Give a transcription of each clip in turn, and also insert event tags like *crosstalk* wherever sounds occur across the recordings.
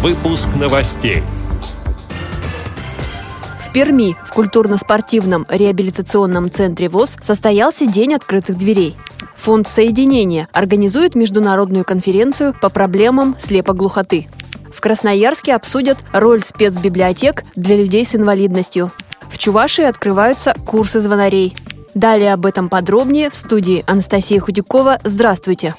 Выпуск новостей. В Перми в культурно-спортивном реабилитационном центре ВОЗ состоялся День открытых дверей. Фонд соединения организует международную конференцию по проблемам слепоглухоты. В Красноярске обсудят роль спецбиблиотек для людей с инвалидностью. В Чувашии открываются курсы звонарей. Далее об этом подробнее в студии Анастасия Худякова. Здравствуйте!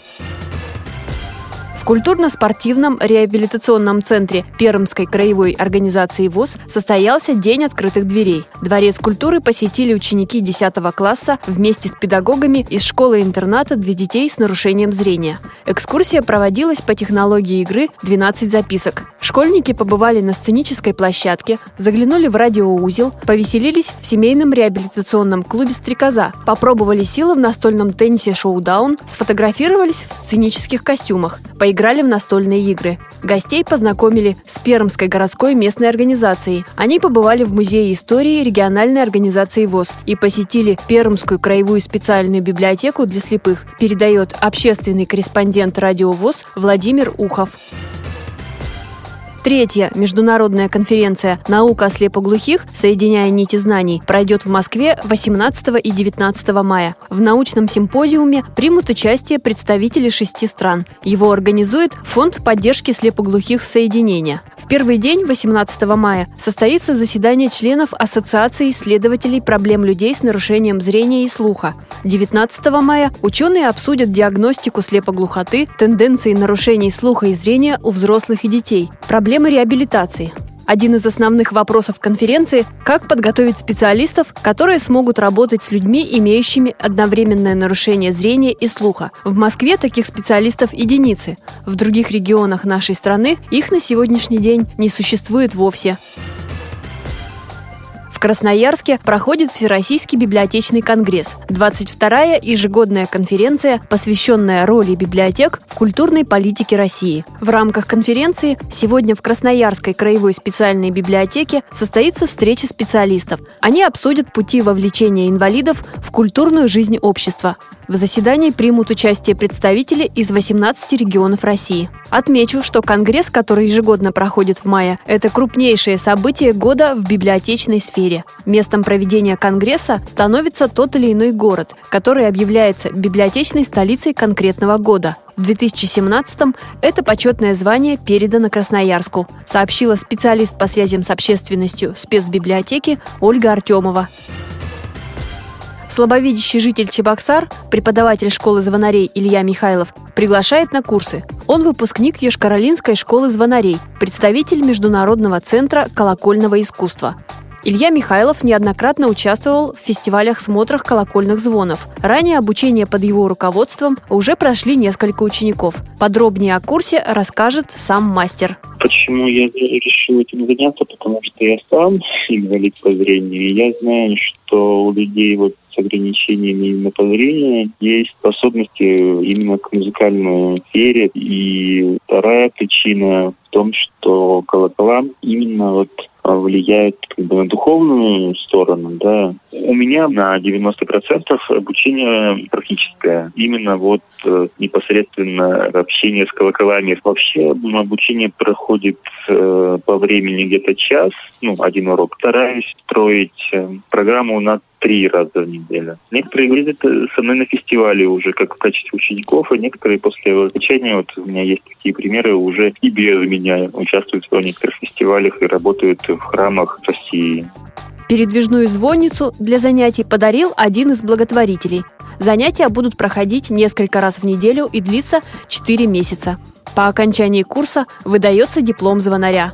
Культурно-спортивном реабилитационном центре Пермской краевой организации ВОЗ состоялся День открытых дверей. Дворец культуры посетили ученики 10 класса вместе с педагогами из школы-интерната для детей с нарушением зрения. Экскурсия проводилась по технологии игры «12 записок». Школьники побывали на сценической площадке, заглянули в радиоузел, повеселились в семейном реабилитационном клубе «Стрекоза», попробовали силы в настольном теннисе «Шоудаун», сфотографировались в сценических костюмах, поиграли играли в настольные игры. Гостей познакомили с Пермской городской местной организацией. Они побывали в Музее истории региональной организации ВОЗ и посетили Пермскую краевую специальную библиотеку для слепых, передает общественный корреспондент радио ВОЗ Владимир Ухов. Третья международная конференция «Наука о слепоглухих. Соединяя нити знаний» пройдет в Москве 18 и 19 мая. В научном симпозиуме примут участие представители шести стран. Его организует Фонд поддержки слепоглухих соединения первый день, 18 мая, состоится заседание членов Ассоциации исследователей проблем людей с нарушением зрения и слуха. 19 мая ученые обсудят диагностику слепоглухоты, тенденции нарушений слуха и зрения у взрослых и детей, проблемы реабилитации. Один из основных вопросов конференции – как подготовить специалистов, которые смогут работать с людьми, имеющими одновременное нарушение зрения и слуха. В Москве таких специалистов единицы. В других регионах нашей страны их на сегодняшний день не существует вовсе. В Красноярске проходит Всероссийский библиотечный конгресс, 22-я ежегодная конференция, посвященная роли библиотек в культурной политике России. В рамках конференции сегодня в Красноярской краевой специальной библиотеке состоится встреча специалистов. Они обсудят пути вовлечения инвалидов в культурную жизнь общества. В заседании примут участие представители из 18 регионов России. Отмечу, что Конгресс, который ежегодно проходит в мае, это крупнейшее событие года в библиотечной сфере. Местом проведения Конгресса становится тот или иной город, который объявляется библиотечной столицей конкретного года. В 2017-м это почетное звание передано Красноярску, сообщила специалист по связям с общественностью спецбиблиотеки Ольга Артемова. Слабовидящий житель Чебоксар, преподаватель школы звонарей Илья Михайлов, приглашает на курсы. Он выпускник Ешкаролинской школы звонарей, представитель Международного центра колокольного искусства. Илья Михайлов неоднократно участвовал в фестивалях-смотрах колокольных звонов. Ранее обучение под его руководством уже прошли несколько учеников. Подробнее о курсе расскажет сам мастер. Почему я решил этим заняться? Потому что я сам *laughs* инвалид по зрению. Я знаю, что у людей вот с ограничениями зрению есть способности именно к музыкальной сфере. И вторая причина в том, что колокола именно вот влияет как бы, на духовную сторону, да. У меня на 90% обучение практическое. Именно вот э, непосредственно общение с колоколами. Вообще обучение проходит э, по времени где-то час, ну, один урок. Стараюсь строить э, программу на три раза в неделю. Некоторые ездят со мной на фестивале уже как в качестве учеников, а некоторые после окончания, вот у меня есть такие примеры, уже и без меня участвуют в некоторых фестивалях и работают в храмах России. Передвижную звонницу для занятий подарил один из благотворителей. Занятия будут проходить несколько раз в неделю и длиться 4 месяца. По окончании курса выдается диплом звонаря.